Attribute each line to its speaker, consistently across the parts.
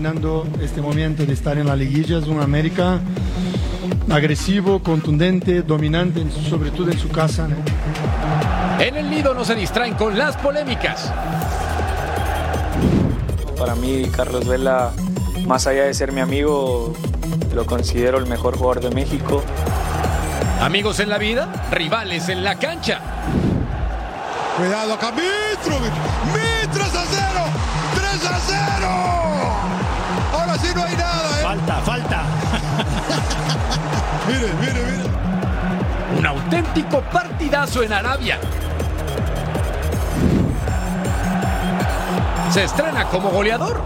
Speaker 1: Imaginando este momento de estar en la liguilla, es un América agresivo, contundente, dominante, sobre todo en su casa. ¿no?
Speaker 2: En el nido no se distraen con las polémicas.
Speaker 3: Para mí, Carlos Vela, más allá de ser mi amigo, lo considero el mejor jugador de México.
Speaker 2: Amigos en la vida, rivales en la cancha.
Speaker 4: Cuidado acá, Mitrovic. No hay nada, ¿eh?
Speaker 5: Falta, falta.
Speaker 4: Mire, mire, mire.
Speaker 2: Un auténtico partidazo en Arabia. Se estrena como goleador.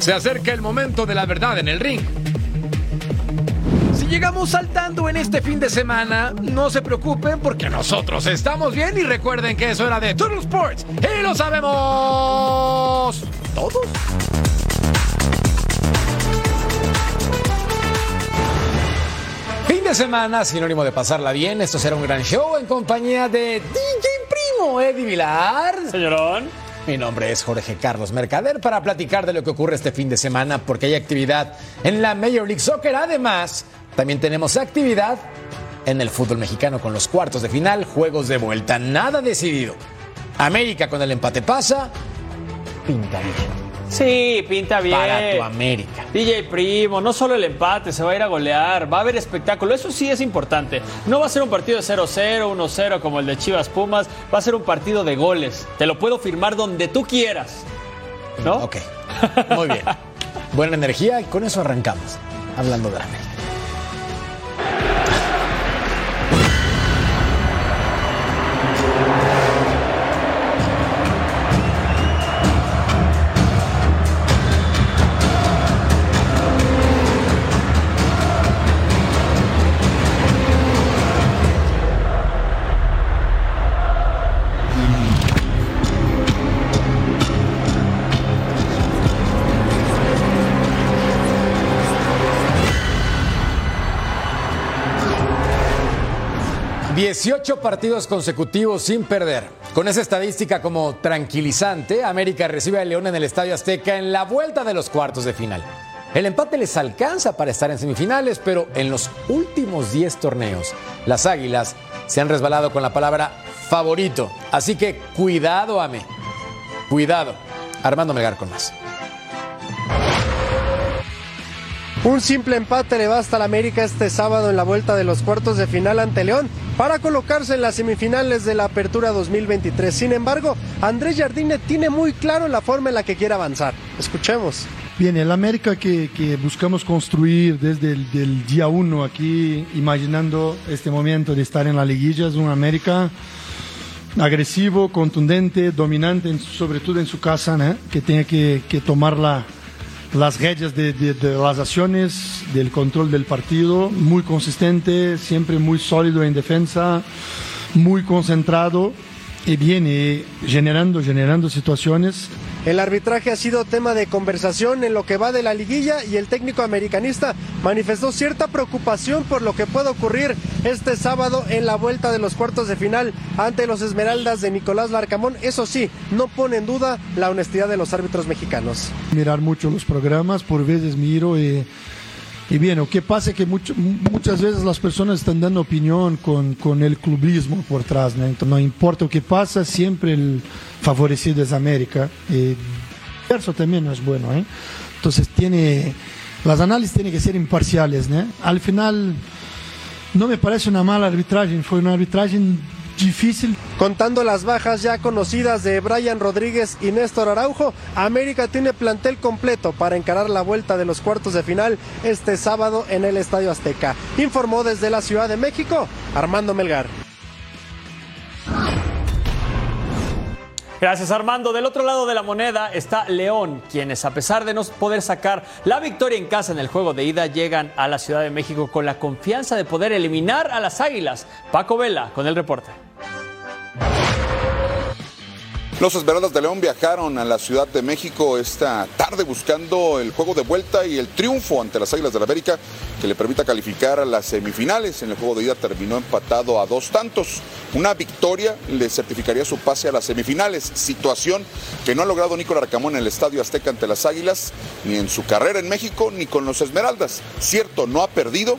Speaker 2: Se acerca el momento de la verdad en el ring. Llegamos saltando en este fin de semana, no se preocupen porque nosotros estamos bien y recuerden que eso era de Total Sports y lo sabemos todos. Fin de semana, sinónimo de pasarla bien. Esto será un gran show en compañía de DJ Primo Eddie Vilar.
Speaker 5: Señorón.
Speaker 2: Mi nombre es Jorge Carlos Mercader para platicar de lo que ocurre este fin de semana porque hay actividad en la Major League Soccer. Además, también tenemos actividad en el fútbol mexicano con los cuartos de final, juegos de vuelta, nada decidido. América con el empate pasa, pinta bien
Speaker 5: Sí, pinta bien.
Speaker 2: para tu América.
Speaker 5: DJ Primo, no solo el empate, se va a ir a golear, va a haber espectáculo, eso sí es importante. No va a ser un partido de 0-0, 1-0 como el de Chivas Pumas, va a ser un partido de goles. Te lo puedo firmar donde tú quieras. ¿No?
Speaker 2: Ok, muy bien. Buena energía y con eso arrancamos. Hablando de la América. Dieciocho partidos consecutivos sin perder. Con esa estadística como tranquilizante, América recibe a León en el Estadio Azteca en la vuelta de los cuartos de final. El empate les alcanza para estar en semifinales, pero en los últimos 10 torneos, las Águilas se han resbalado con la palabra favorito. Así que cuidado, Ame. Cuidado. Armando Melgar con más.
Speaker 6: Un simple empate le basta al América este sábado en la vuelta de los cuartos de final ante León para colocarse en las semifinales de la Apertura 2023. Sin embargo, Andrés Jardine tiene muy claro la forma en la que quiere avanzar. Escuchemos.
Speaker 1: Bien, el América que, que buscamos construir desde el día uno aquí, imaginando este momento de estar en la liguilla, es un América agresivo, contundente, dominante, sobre todo en su casa, que tiene que, que tomar la, las redes de, de- las acciones, del control del partido, muy consistente, siempre muy sólido en defensa, muy concentrado y viene generando, generando situaciones
Speaker 6: El arbitraje ha sido tema de conversación en lo que va de la liguilla y el técnico americanista manifestó cierta preocupación por lo que puede ocurrir este sábado en la vuelta de los cuartos de final ante los Esmeraldas de Nicolás Larcamón. Eso sí, no pone en duda la honestidad de los árbitros mexicanos.
Speaker 1: mirar mucho los programas, por veces miro y, y bien, lo que pasa es que mucho- muchas veces las personas están dando opinión con, con el clubismo por atrás, ¿no? Entonces, no importa lo que pasa, siempre el favorecido es América. Y eso también no es bueno, ¿eh? Entonces tiene, las análisis tienen que ser imparciales, ¿no? Al final no me parece una mala arbitraje, fue una arbitraje difícil.
Speaker 6: Contando las bajas ya conocidas de Brian Rodríguez y Néstor Araujo, América tiene plantel completo para encarar la vuelta de los cuartos de final este sábado en el Estadio Azteca. Informó desde la Ciudad de México Armando Melgar.
Speaker 5: Gracias Armando. Del otro lado de la moneda está León, quienes a pesar de no poder sacar la victoria en casa en el juego de ida, llegan a la Ciudad de México con la confianza de poder eliminar a las Águilas. Paco Vela con el reporte.
Speaker 7: Los Esmeraldas de León viajaron a la Ciudad de México esta tarde buscando el juego de vuelta y el triunfo ante las Águilas de la América que le permita calificar a las semifinales. En el juego de ida terminó empatado a dos tantos. Una victoria le certificaría su pase a las semifinales, situación que no ha logrado Nicolás Arcamón en el Estadio Azteca ante las Águilas, ni en su carrera en México, ni con los Esmeraldas. Cierto, no ha perdido,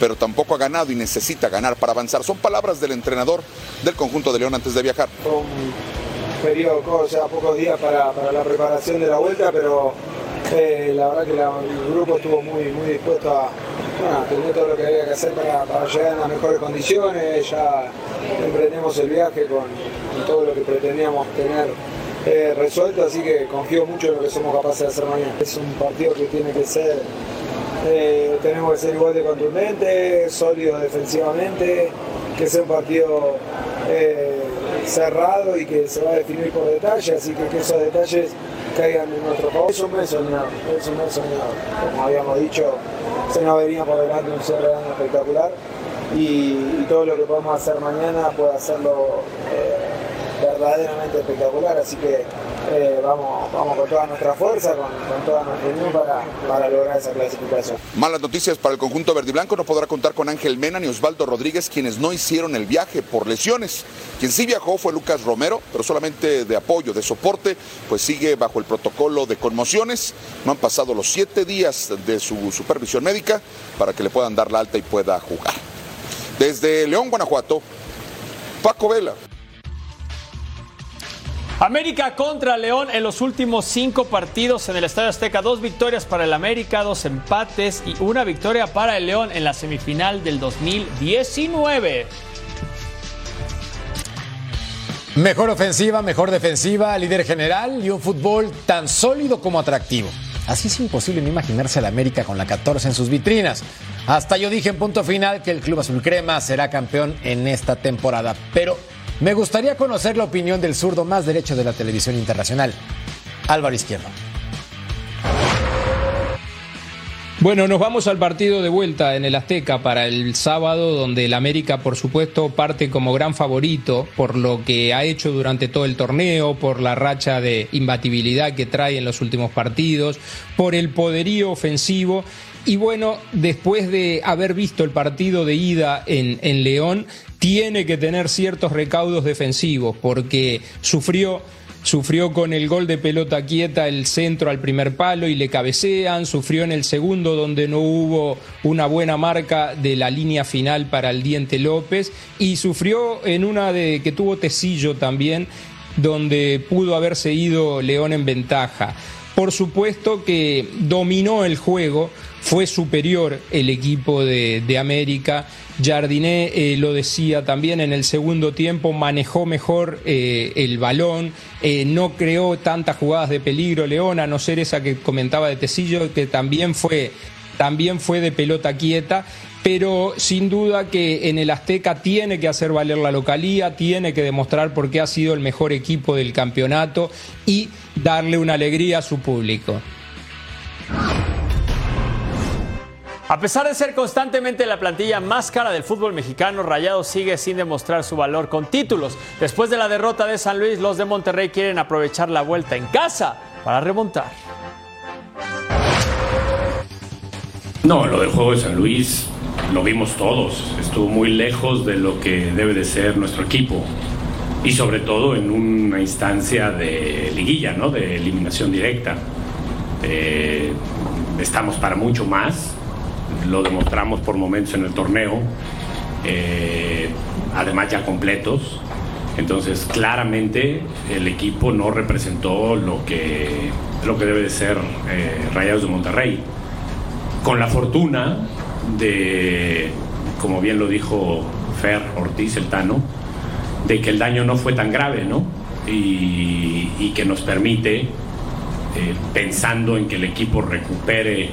Speaker 7: pero tampoco ha ganado y necesita ganar para avanzar. Son palabras del entrenador del conjunto de León antes de viajar
Speaker 8: periodo, o sea, pocos días para, la preparación de la vuelta, pero eh, la verdad que el grupo estuvo muy, muy dispuesto a, tener todo lo que había que hacer para, llegar en las mejores condiciones. Ya emprendemos el viaje con, todo lo que pretendíamos tener eh, resuelto, así que confío mucho en lo que somos capaces de hacer mañana. Es un partido que tiene que ser, eh, tenemos que ser igual de contundente, sólido defensivamente, que sea un partido cerrado y que se va a definir por detalle, así que que esos detalles caigan en nuestro favor. Es un mes soñado, es un mes soñado. Como habíamos dicho, se nos venía por delante un cierre espectacular y, todo lo que podemos hacer mañana puede hacerlo eh, verdaderamente espectacular, así que eh, vamos, vamos con toda nuestra fuerza, con, toda nuestra unión para, lograr esa clasificación.
Speaker 7: Malas noticias para el conjunto verde y blanco, no podrá contar con Ángel Mena ni Osvaldo Rodríguez, quienes no hicieron el viaje por lesiones. Quien sí viajó fue Lucas Romero, pero solamente de apoyo, de soporte, pues sigue bajo el protocolo de conmociones. No han pasado los siete días de su supervisión médica para que le puedan dar la alta y pueda jugar. Desde León, Guanajuato, Paco Vela.
Speaker 5: América contra León en los últimos cinco partidos en el Estadio Azteca. Dos victorias para el América, dos empates y una victoria para el León en la semifinal del 2019.
Speaker 9: Mejor ofensiva, mejor defensiva, líder general y un fútbol tan sólido como atractivo. Así es imposible no imaginarse al América con la 14 en sus vitrinas. Hasta yo dije en punto final que el Club Azul Crema será campeón en esta temporada. Pero me gustaría conocer la opinión del zurdo más derecho de la televisión internacional, Álvaro Izquierdo.
Speaker 10: Bueno, nos vamos al partido de vuelta en el Azteca para el sábado, donde el América, por supuesto, parte como gran favorito por lo que ha hecho durante todo el torneo, por la racha de imbatibilidad que trae en los últimos partidos, por el poderío ofensivo. Y bueno, después de haber visto el partido de ida en, en León, tiene que tener ciertos recaudos defensivos porque sufrió sufrió con el gol de pelota quieta el centro al primer palo y le cabecean, sufrió en el segundo donde no hubo una buena marca de la línea final para el Diente López y sufrió en una de que tuvo Tecillo también donde pudo haberse ido León en ventaja. Por supuesto que dominó el juego, fue superior el equipo de, América. Jardiné eh, lo decía también en el segundo tiempo, manejó mejor eh, el balón, eh, no creó tantas jugadas de peligro. León, a no ser esa que comentaba de Tecillo, que también fue, también fue de pelota quieta, pero sin duda que en el Azteca tiene que hacer valer la localía, tiene que demostrar por qué ha sido el mejor equipo del campeonato y darle una alegría a su público.
Speaker 5: A pesar de ser constantemente la plantilla más cara del fútbol mexicano, Rayados sigue sin demostrar su valor con títulos. Después de la derrota de San Luis, los de Monterrey quieren aprovechar la vuelta en casa para remontar.
Speaker 11: No, lo del juego de San Luis lo vimos todos. Estuvo muy lejos de lo que debe de ser nuestro equipo. Y sobre todo en una instancia de liguilla, ¿no? De eliminación directa. Eh, estamos para mucho más lo demostramos por momentos en el torneo, eh, además ya completos. Entonces, claramente el equipo no representó lo que, lo que debe de ser eh, Rayados de Monterrey. Con la fortuna de, como bien lo dijo Fer Ortiz, el Tano, de que el daño no fue tan grave, ¿no? Y, que nos permite, eh, pensando en que el equipo recupere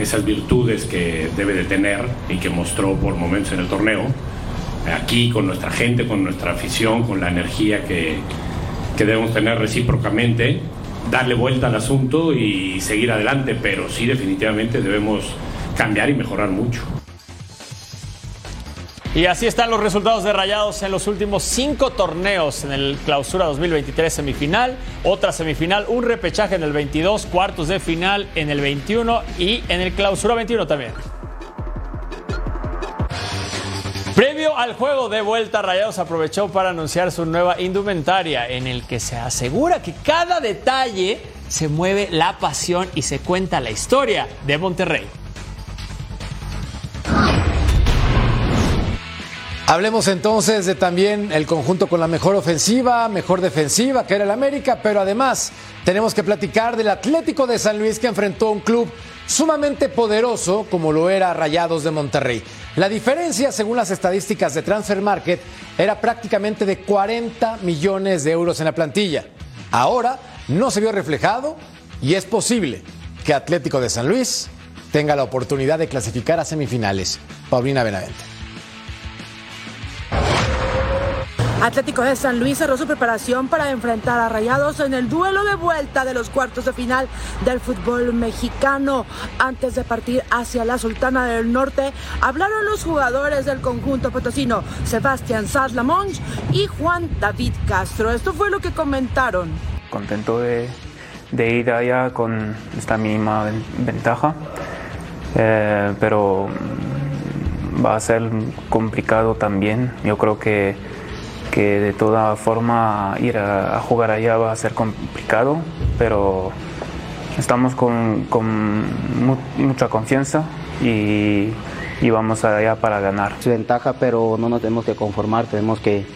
Speaker 11: esas virtudes que debe de tener y que mostró por momentos en el torneo, aquí con nuestra gente, con nuestra afición, con la energía que, que debemos tener recíprocamente, darle vuelta al asunto y seguir adelante, pero sí definitivamente debemos cambiar y mejorar mucho.
Speaker 5: Y así están los resultados de Rayados en los últimos cinco torneos en el Clausura 2023 semifinal, otra semifinal, un repechaje en el 22, cuartos de final en el 21 y en el Clausura 21 también. Previo al juego de vuelta, Rayados aprovechó para anunciar su nueva indumentaria en el que se asegura que cada detalle se mueve la pasión y se cuenta la historia de Monterrey.
Speaker 9: Hablemos entonces de también el conjunto con la mejor ofensiva, mejor defensiva, que era el América, pero además tenemos que platicar del Atlético de San Luis que enfrentó a un club sumamente poderoso como lo era Rayados de Monterrey. La diferencia, según las estadísticas de Transfer Market, era prácticamente de 40 millones de euros en la plantilla. Ahora no se vio reflejado y es posible que Atlético de San Luis tenga la oportunidad de clasificar a semifinales. Paulina Benavente.
Speaker 12: Atlético de San Luis cerró su preparación para enfrentar a Rayados en el duelo de vuelta de los cuartos de final del fútbol mexicano. Antes de partir hacia la Sultana del Norte, hablaron los jugadores del conjunto potosino, Sebastián Sazlamonch y Juan David Castro. Esto fue lo que comentaron.
Speaker 13: Contento de, ir allá con esta mínima ventaja, eh, pero va a ser complicado también. Yo creo que que de toda forma ir a, jugar allá va a ser complicado, pero estamos con, mucha confianza y, vamos allá para ganar.
Speaker 14: Es ventaja, pero no nos tenemos que conformar, tenemos que,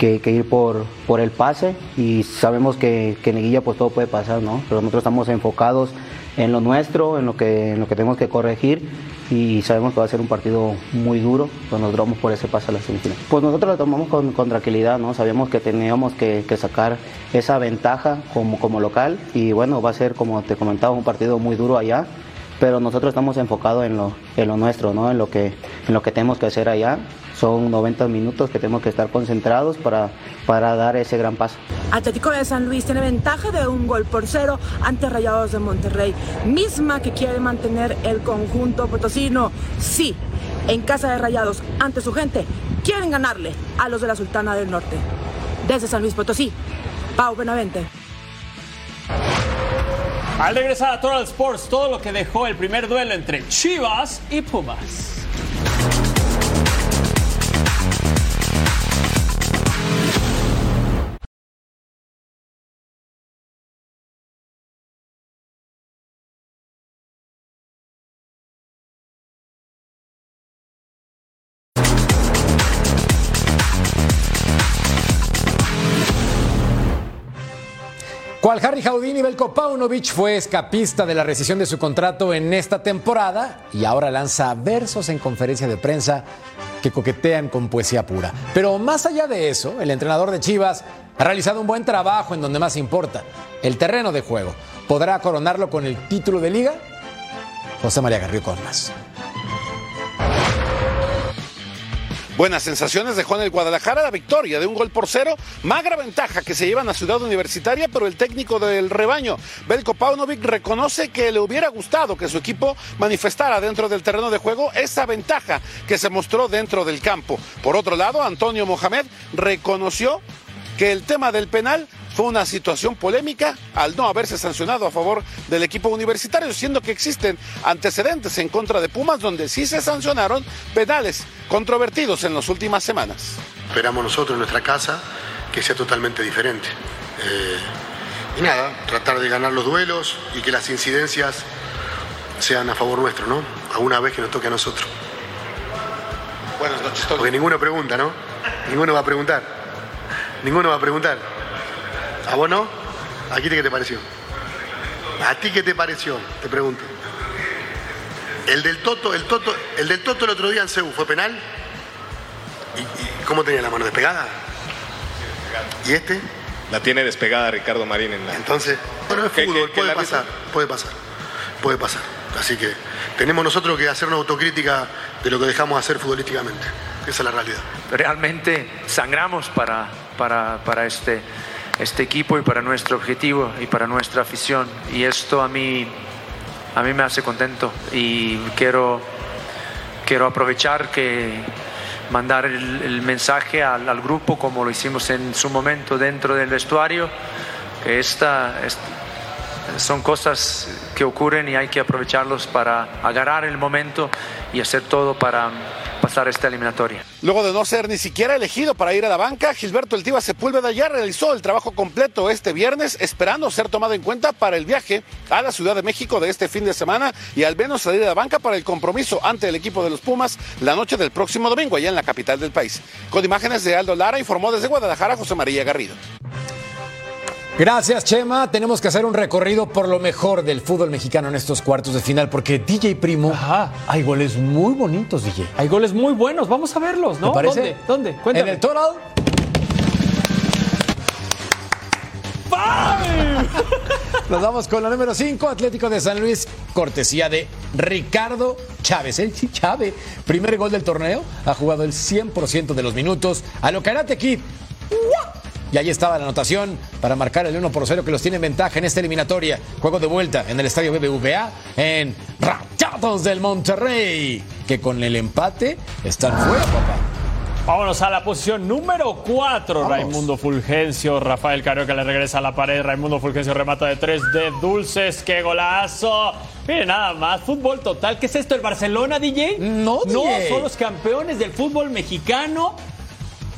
Speaker 14: ir por, el pase y sabemos que, que en Neguilla pues todo puede pasar, ¿no? Pero nosotros estamos enfocados en lo nuestro, en lo que, en lo que tenemos que corregir y sabemos que va a ser un partido muy duro, cuando nos vamos por ese paso a la semifinal. Pues nosotros lo tomamos con, tranquilidad, ¿no? Sabíamos que teníamos que, sacar esa ventaja como, como local y bueno, va a ser, como te comentaba, un partido muy duro allá, pero nosotros estamos enfocados en lo, en lo nuestro, ¿no? En lo, que, en lo que tenemos que hacer allá son 90 minutos que tenemos que estar concentrados para, para dar ese gran paso.
Speaker 12: Atlético de San Luis tiene ventaja de un gol por cero ante Rayados de Monterrey, misma que quiere mantener el conjunto potosino. Sí, en casa de Rayados, ante su gente, quieren ganarle a los de la Sultana del Norte. Desde San Luis Potosí, Pau Benavente.
Speaker 5: Al regresar a Total Sports, todo lo que dejó el primer duelo entre Chivas y Pumas.
Speaker 9: Cual Harry Houdini, Belko Paunovic fue escapista de la rescisión de su contrato en esta temporada y ahora lanza versos en conferencia de prensa que coquetean con poesía pura. Pero más allá de eso, el entrenador de Chivas ha realizado un buen trabajo en donde más importa, el terreno de juego. ¿Podrá coronarlo con el título de liga? José María Garrido con más.
Speaker 15: Buenas sensaciones dejó en el Guadalajara la victoria de un gol por cero, magra ventaja que se llevan a Ciudad Universitaria, pero el técnico del rebaño, Belko Paunovic, reconoce que le hubiera gustado que su equipo manifestara dentro del terreno de juego esa ventaja que se mostró dentro del campo. Por otro lado, Antonio Mohamed reconoció que el tema del penal fue una situación polémica al no haberse sancionado a favor del equipo universitario, siendo que existen antecedentes en contra de Pumas donde sí se sancionaron penales controvertidos en las últimas semanas.
Speaker 16: Esperamos nosotros en nuestra casa que sea totalmente diferente. Eh, y nada, tratar de ganar los duelos y que las incidencias sean a favor nuestro, ¿no? A una vez que nos toque a nosotros.
Speaker 15: Buenas noches,
Speaker 16: Porque ninguno pregunta, ¿no? Ninguno va a preguntar. Ninguno va a preguntar. ¿A vos no? ¿A ti qué te pareció? ¿A ti qué te pareció? Te pregunto. El del Toto, el Toto, el del Toto el otro día en Cebu fue penal. ¿Y, cómo tenía la mano despegada? ¿Y este?
Speaker 17: La tiene despegada Ricardo Marín en la.
Speaker 16: Entonces, bueno, es fútbol, puede pasar, puede pasar, puede pasar. Así que tenemos nosotros que hacer una autocrítica de lo que dejamos hacer futbolísticamente. Esa es la realidad.
Speaker 18: Realmente sangramos para, para, para este este equipo y para nuestro objetivo y para nuestra afición. Y esto a mí, a mí me hace contento y quiero, quiero aprovechar que, mandar el, el mensaje al, al, grupo como lo hicimos en su momento dentro del vestuario, que esta, esta son cosas que ocurren y hay que aprovecharlos para agarrar el momento y hacer todo para esta eliminatoria.
Speaker 15: Luego de no ser ni siquiera elegido para ir a la banca, Gilberto El Tiva Sepúlveda ya realizó el trabajo completo este viernes, esperando ser tomado en cuenta para el viaje a la Ciudad de México de este fin de semana y al menos salir a la banca para el compromiso ante el equipo de los Pumas la noche del próximo domingo allá en la capital del país. Con imágenes de Aldo Lara informó desde Guadalajara José María Garrido.
Speaker 9: Gracias, Chema. Tenemos que hacer un recorrido por lo mejor del fútbol mexicano en estos cuartos de final, porque DJ Primo,
Speaker 5: Ajá.
Speaker 9: hay goles muy bonitos, DJ.
Speaker 5: Hay goles muy buenos, vamos a verlos, ¿no?
Speaker 9: ¿Te parece?
Speaker 5: ¿Dónde? ¿Dónde? Cuéntame.
Speaker 9: En el total. Nos vamos con la número 5, Atlético de San Luis, cortesía de Ricardo Chávez. El Chávez, primer gol del torneo, ha jugado el 100% de los minutos a lo Karate Kid. Y ahí estaba la anotación para marcar el 1 por 0 que los tiene en ventaja en esta eliminatoria. Juego de vuelta en el estadio BBVA en Rayados del Monterrey, que con el empate están fuera, papá.
Speaker 5: Vámonos a la posición número 4. Raimundo Fulgencio. Rafael Carioca le regresa a la pared. Raimundo Fulgencio remata de 3 de dulces. ¡Qué golazo! Mire, nada más. Fútbol total. ¿Qué es esto? ¿El Barcelona, DJ?
Speaker 9: No,
Speaker 5: No,
Speaker 9: DJ.
Speaker 5: son los campeones del fútbol mexicano.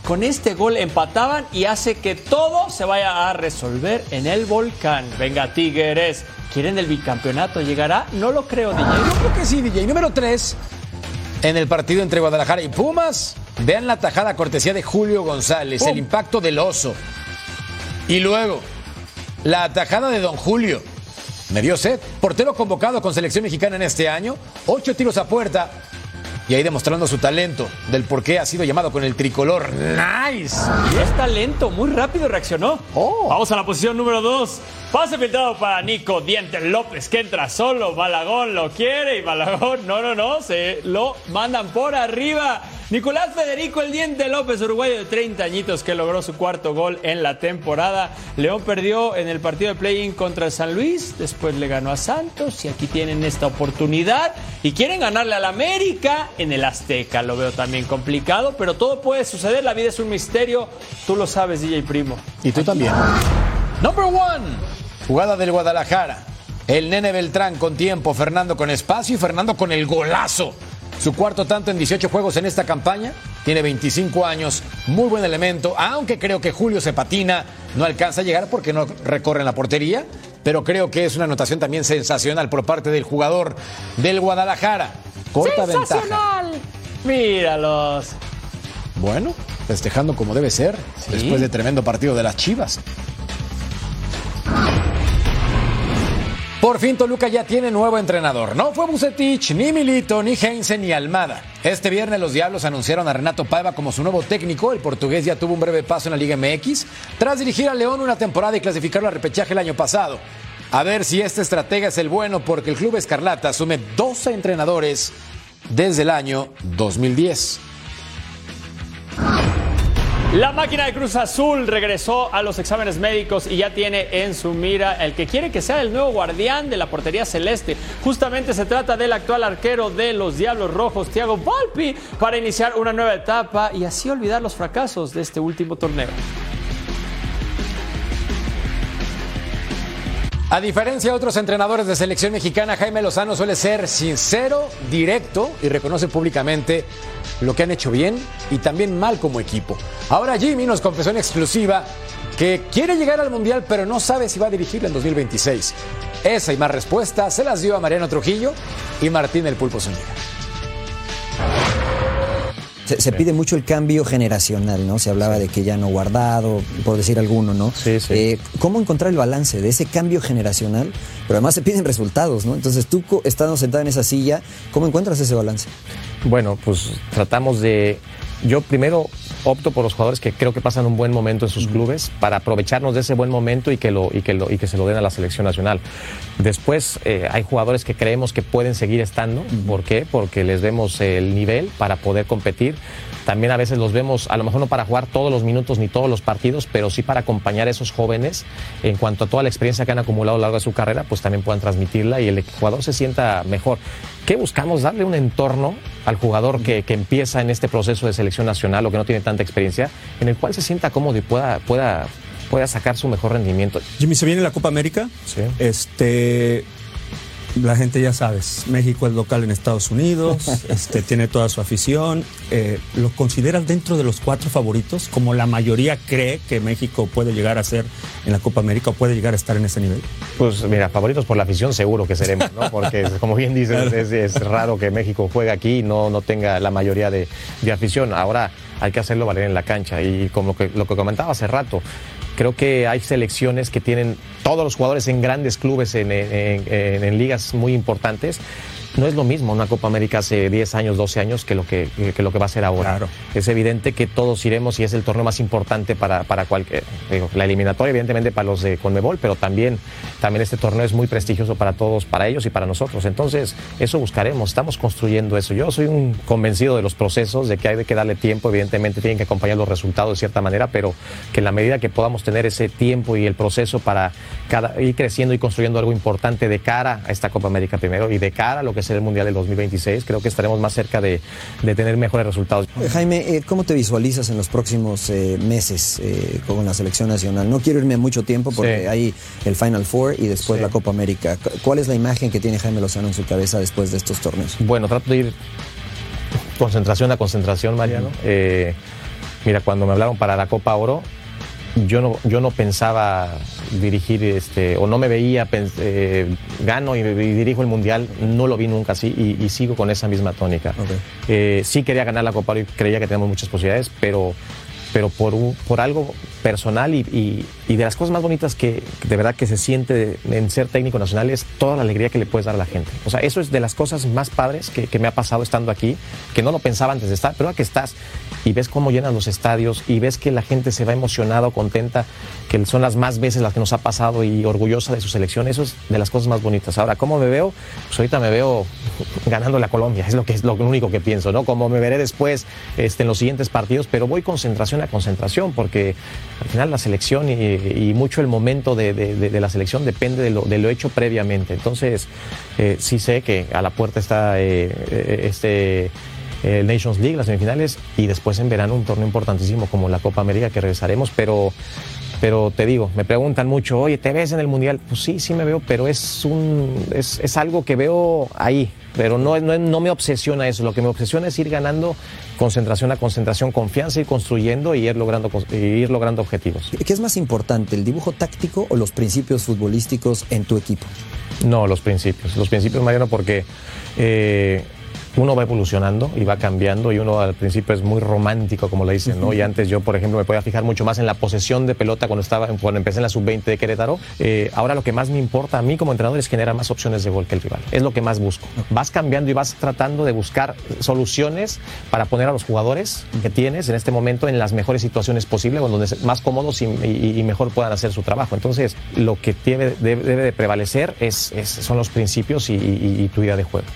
Speaker 5: Con este gol empataban y hace que todo se vaya a resolver en el volcán. Venga, Tigres. ¿Quieren el bicampeonato? ¿Llegará? No lo creo, DJ.
Speaker 9: Yo creo que sí, DJ. Número 3. En el partido entre Guadalajara y Pumas, vean la tajada cortesía de Julio González, el impacto del oso. Y luego, la atajada de Don Julio. Me dio sed. Portero convocado con selección mexicana en este año. Ocho tiros a puerta. Y ahí demostrando su talento, del por qué ha sido llamado con el tricolor. ¡Nice!
Speaker 5: Y es talento, muy rápido reaccionó.
Speaker 9: Oh.
Speaker 5: Vamos a la posición número 2. Pase filtrado para Nico Dientes López, que entra solo. Malagón lo quiere y Malagón, no, no, no, se lo mandan por arriba. Nicolás Federico El Diente López, uruguayo de 30 añitos, que logró su cuarto gol en la temporada. León perdió en el partido de play-in contra el San Luis, después le ganó a Santos y aquí tienen esta oportunidad y quieren ganarle al América en el Azteca. Lo veo también complicado, pero todo puede suceder, la vida es un misterio. Tú lo sabes, DJ Primo.
Speaker 9: Y tú también. Number one. Jugada del Guadalajara. El nene Beltrán con tiempo, Fernando con espacio y Fernando con el golazo. Su cuarto tanto en 18 juegos en esta campaña. Tiene 25 años, muy buen elemento, aunque creo que Julio se patina, no alcanza a llegar porque no recorre en la portería, pero creo que es una anotación también sensacional por parte del jugador del Guadalajara. Corta ventaja.
Speaker 5: ¡Sensacional! Míralos.
Speaker 9: Bueno, festejando como debe ser, después de tremendo partido de las Chivas. Por fin Toluca ya tiene nuevo entrenador. No fue Bucetich, ni Milito, ni Heinze, ni Almada. Este viernes los Diablos anunciaron a Renato Paiva como su nuevo técnico. El portugués ya tuvo un breve paso en la Liga MX tras dirigir a León una temporada y clasificarlo al repechaje el año pasado. A ver si este estratega es el bueno porque el Club Escarlata asume 12 entrenadores desde el año 2010.
Speaker 5: La máquina de Cruz Azul regresó a los exámenes médicos y ya tiene en su mira el que quiere que sea el nuevo guardián de la portería celeste. Justamente se trata del actual arquero de los Diablos Rojos, Thiago Volpi, para iniciar una nueva etapa y así olvidar los fracasos de este último torneo.
Speaker 9: A diferencia de otros entrenadores de selección mexicana, Jaime Lozano suele ser sincero, directo y reconoce públicamente lo que han hecho bien y también mal como equipo. Ahora Jimmy nos confesó en exclusiva que quiere llegar al Mundial pero no sabe si va a dirigirla en 2026. Esa y más respuestas se las dio a Mariano Trujillo y Martín el Pulpo Zúñiga.
Speaker 19: Se, se pide mucho el cambio generacional, ¿no? Se hablaba de que ya no guardado, por decir alguno, ¿no?
Speaker 20: Sí, sí.
Speaker 19: Eh, ¿Cómo encontrar el balance de ese cambio generacional? Pero además se piden resultados, ¿no? Entonces tú, estando sentado en esa silla, ¿cómo encuentras ese balance?
Speaker 20: Bueno, pues tratamos de. Yo primero opto por los jugadores que creo que pasan un buen momento en sus clubes para aprovecharnos de ese buen momento y que, lo, y que, lo, y que se lo den a la selección nacional. Después eh, hay jugadores que creemos que pueden seguir estando. ¿Por qué? Porque les vemos el nivel para poder competir. También a veces los vemos, a lo mejor no para jugar todos los minutos ni todos los partidos, pero sí para acompañar a esos jóvenes en cuanto a toda la experiencia que han acumulado a lo largo de su carrera, pues también puedan transmitirla y el jugador se sienta mejor. ¿Qué buscamos? Darle un entorno al jugador que, que empieza en este proceso de selección nacional o que no tiene tanta experiencia, en el cual se sienta cómodo y pueda, pueda pueda sacar su mejor rendimiento.
Speaker 21: Jimmy, se viene la Copa América.
Speaker 20: Sí.
Speaker 21: Este, la gente ya sabes, México es local en Estados Unidos, este, tiene toda su afición. Eh, ¿Lo consideras dentro de los cuatro favoritos? Como la mayoría cree que México puede llegar a ser en la Copa América o puede llegar a estar en ese nivel.
Speaker 20: Pues mira, favoritos por la afición seguro que seremos, ¿no? Porque como bien dices, es, es, raro que México juegue aquí y no, no tenga la mayoría de, de afición. Ahora hay que hacerlo valer en la cancha y como que, lo que comentaba hace rato, creo que hay selecciones que tienen todos los jugadores en grandes clubes, en, ligas muy importantes. No es lo mismo una Copa América hace 10 años, 12 años que lo que, que lo que va a ser ahora.
Speaker 21: Claro.
Speaker 20: Es evidente que todos iremos y es el torneo más importante para, para cualquier. Digo, la eliminatoria, evidentemente, para los de Conmebol, pero también, también este torneo es muy prestigioso para todos, para ellos y para nosotros. Entonces, eso buscaremos. Estamos construyendo eso. Yo soy un convencido de los procesos, de que hay que darle tiempo. Evidentemente, tienen que acompañar los resultados de cierta manera, pero que en la medida que podamos tener ese tiempo y el proceso para cada, ir creciendo y construyendo algo importante de cara a esta Copa América primero y de cara a lo que será el Mundial del 2026, creo que estaremos más cerca de, de tener mejores resultados.
Speaker 19: Jaime, eh, ¿cómo te visualizas en los próximos eh, meses eh, con la selección nacional? No quiero irme mucho tiempo porque sí. hay el Final Four y después sí. la Copa América. ¿Cuál es la imagen que tiene Jaime Lozano en su cabeza después de estos torneos?
Speaker 20: Bueno, trato de ir concentración a concentración, Mariano. Mira, cuando me hablaron para la Copa Oro, yo no, yo no pensaba dirigir este, o no me veía, eh, gano y, y, dirijo el mundial, no lo vi nunca así y, y sigo con esa misma tónica.
Speaker 19: Okay.
Speaker 20: Eh, sí quería ganar la Copa y creía que tenemos muchas posibilidades, pero, pero por, un, por algo personal y, y, y, de las cosas más bonitas que de verdad que se siente en ser técnico nacional es toda la alegría que le puedes dar a la gente. O sea, eso es de las cosas más padres que, que me ha pasado estando aquí, que no lo pensaba antes de estar, pero ahora que estás y ves cómo llenan los estadios y ves que la gente se va emocionada o contenta, que son las más veces las que nos ha pasado y orgullosa de su selección, eso es de las cosas más bonitas. Ahora, ¿cómo me veo? Pues ahorita me veo ganando la Colombia, es lo que es lo único que pienso, ¿no? Como me veré después este, en los siguientes partidos, pero voy concentración a concentración porque al final la selección y, mucho el momento de, la selección depende de lo, de lo hecho previamente. Entonces, eh, sí sé que a la puerta está eh, este el Nations League, las semifinales, y después en verano un torneo importantísimo como la Copa América que regresaremos, pero pero te digo, me preguntan mucho, oye, ¿te ves en el Mundial? Pues sí, sí me veo, pero es, un, es, es algo que veo ahí, pero no, no, no, me obsesiona eso, lo que me obsesiona es ir ganando concentración a concentración, confianza, ir construyendo y ir logrando, ir logrando objetivos.
Speaker 19: ¿Qué es más importante, el dibujo táctico o los principios futbolísticos en tu equipo?
Speaker 20: No, los principios, los principios, Mariano, porque... Eh, uno va evolucionando y va cambiando y uno al principio es muy romántico, como le dicen, ¿no? Y antes yo, por ejemplo, me podía fijar mucho más en la posesión de pelota cuando estaba, cuando empecé en la sub-20 de Querétaro. Eh, ahora lo que más me importa a mí como entrenador es generar más opciones de gol que el rival. Es lo que más busco. Vas cambiando y vas tratando de buscar soluciones para poner a los jugadores que tienes en este momento en las mejores situaciones posibles, donde más cómodos y, y, y mejor puedan hacer su trabajo. Entonces, lo que debe, debe, debe de prevalecer es, es, son los principios y, y tu idea de juego.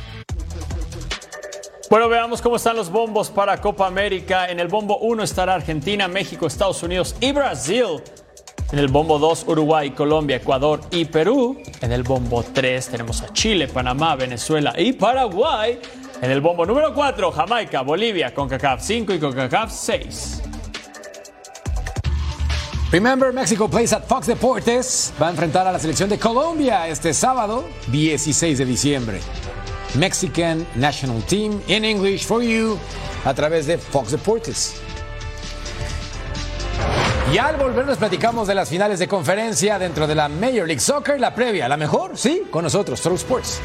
Speaker 5: Bueno, veamos cómo están los bombos para Copa América. En el bombo 1 estará Argentina, México, Estados Unidos y Brasil. En el bombo 2, Uruguay, Colombia, Ecuador y Perú. En el bombo 3 tenemos a Chile, Panamá, Venezuela y Paraguay. En el bombo número 4, Jamaica, Bolivia, CONCACAF 5 y CONCACAF 6.
Speaker 9: Remember, Mexico plays at Fox Deportes. Va a enfrentar a la selección de Colombia este sábado, 16 de diciembre. Mexican National Team in English for you a través de Fox Deportes. Y al volver nos platicamos de las finales de conferencia dentro de la Major League Soccer, la previa, la mejor, sí, con nosotros, True Sports.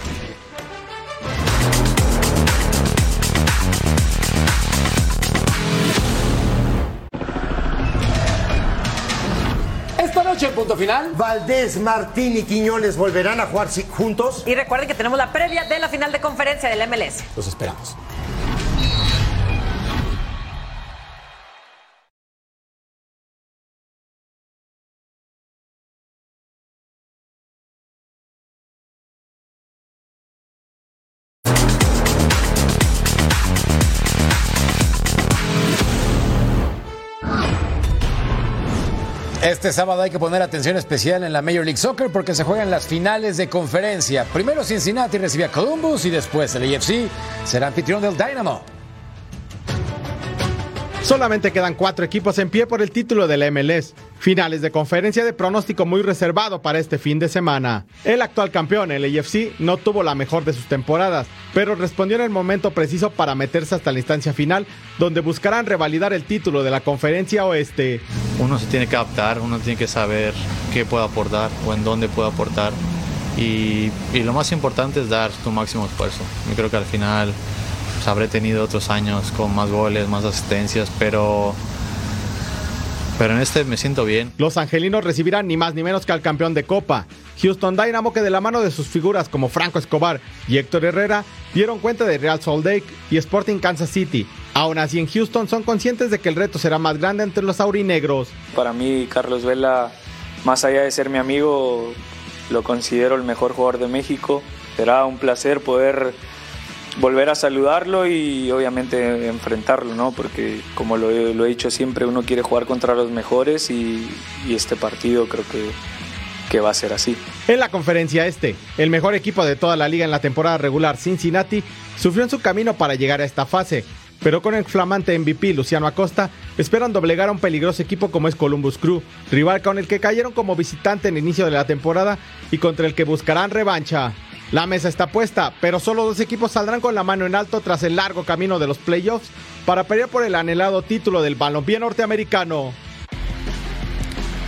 Speaker 9: En punto final.
Speaker 22: Valdés, Martín y Quiñones volverán a jugar juntos.
Speaker 23: Y recuerden que tenemos la previa de la final de conferencia del MLS.
Speaker 9: Los esperamos. Este sábado hay que poner atención especial en la Major League Soccer porque se juegan las finales de conferencia. Primero Cincinnati recibe a Columbus y después el AFC será anfitrión del Dynamo.
Speaker 24: Solamente quedan cuatro equipos en pie por el título de la MLS. Finales de conferencia de pronóstico muy reservado para este fin de semana. El actual campeón, el AFC, no tuvo la mejor de sus temporadas, pero respondió en el momento preciso para meterse hasta la instancia final, donde buscarán revalidar el título de la conferencia oeste.
Speaker 25: Uno se tiene que adaptar, uno tiene que saber qué puede aportar o en dónde puede aportar. Y, y lo más importante es dar tu máximo esfuerzo. Yo creo que al final pues, habré tenido otros años con más goles, más asistencias, pero pero en este me siento bien.
Speaker 24: Los angelinos recibirán ni más ni menos que al campeón de Copa. Houston Dynamo que de la mano de sus figuras como Franco Escobar y Héctor Herrera dieron cuenta de Real Salt Lake y Sporting Kansas City. Aún así en Houston son conscientes de que el reto será más grande entre los aurinegros.
Speaker 3: Para mí Carlos Vela, más allá de ser mi amigo, lo considero el mejor jugador de México. Será un placer poder volver a saludarlo y obviamente enfrentarlo, ¿no? Porque como lo he, dicho siempre, uno quiere jugar contra los mejores y, y este partido creo que, que va a ser así.
Speaker 24: En la conferencia este, el mejor equipo de toda la liga en la temporada regular, Cincinnati, sufrió en su camino para llegar a esta fase. Pero con el flamante MVP Luciano Acosta, esperan doblegar a un peligroso equipo como es Columbus Crew, rival con el que cayeron como visitante en el inicio de la temporada y contra el que buscarán revancha. La mesa está puesta, pero solo dos equipos saldrán con la mano en alto tras el largo camino de los playoffs para pelear por el anhelado título del balompié norteamericano.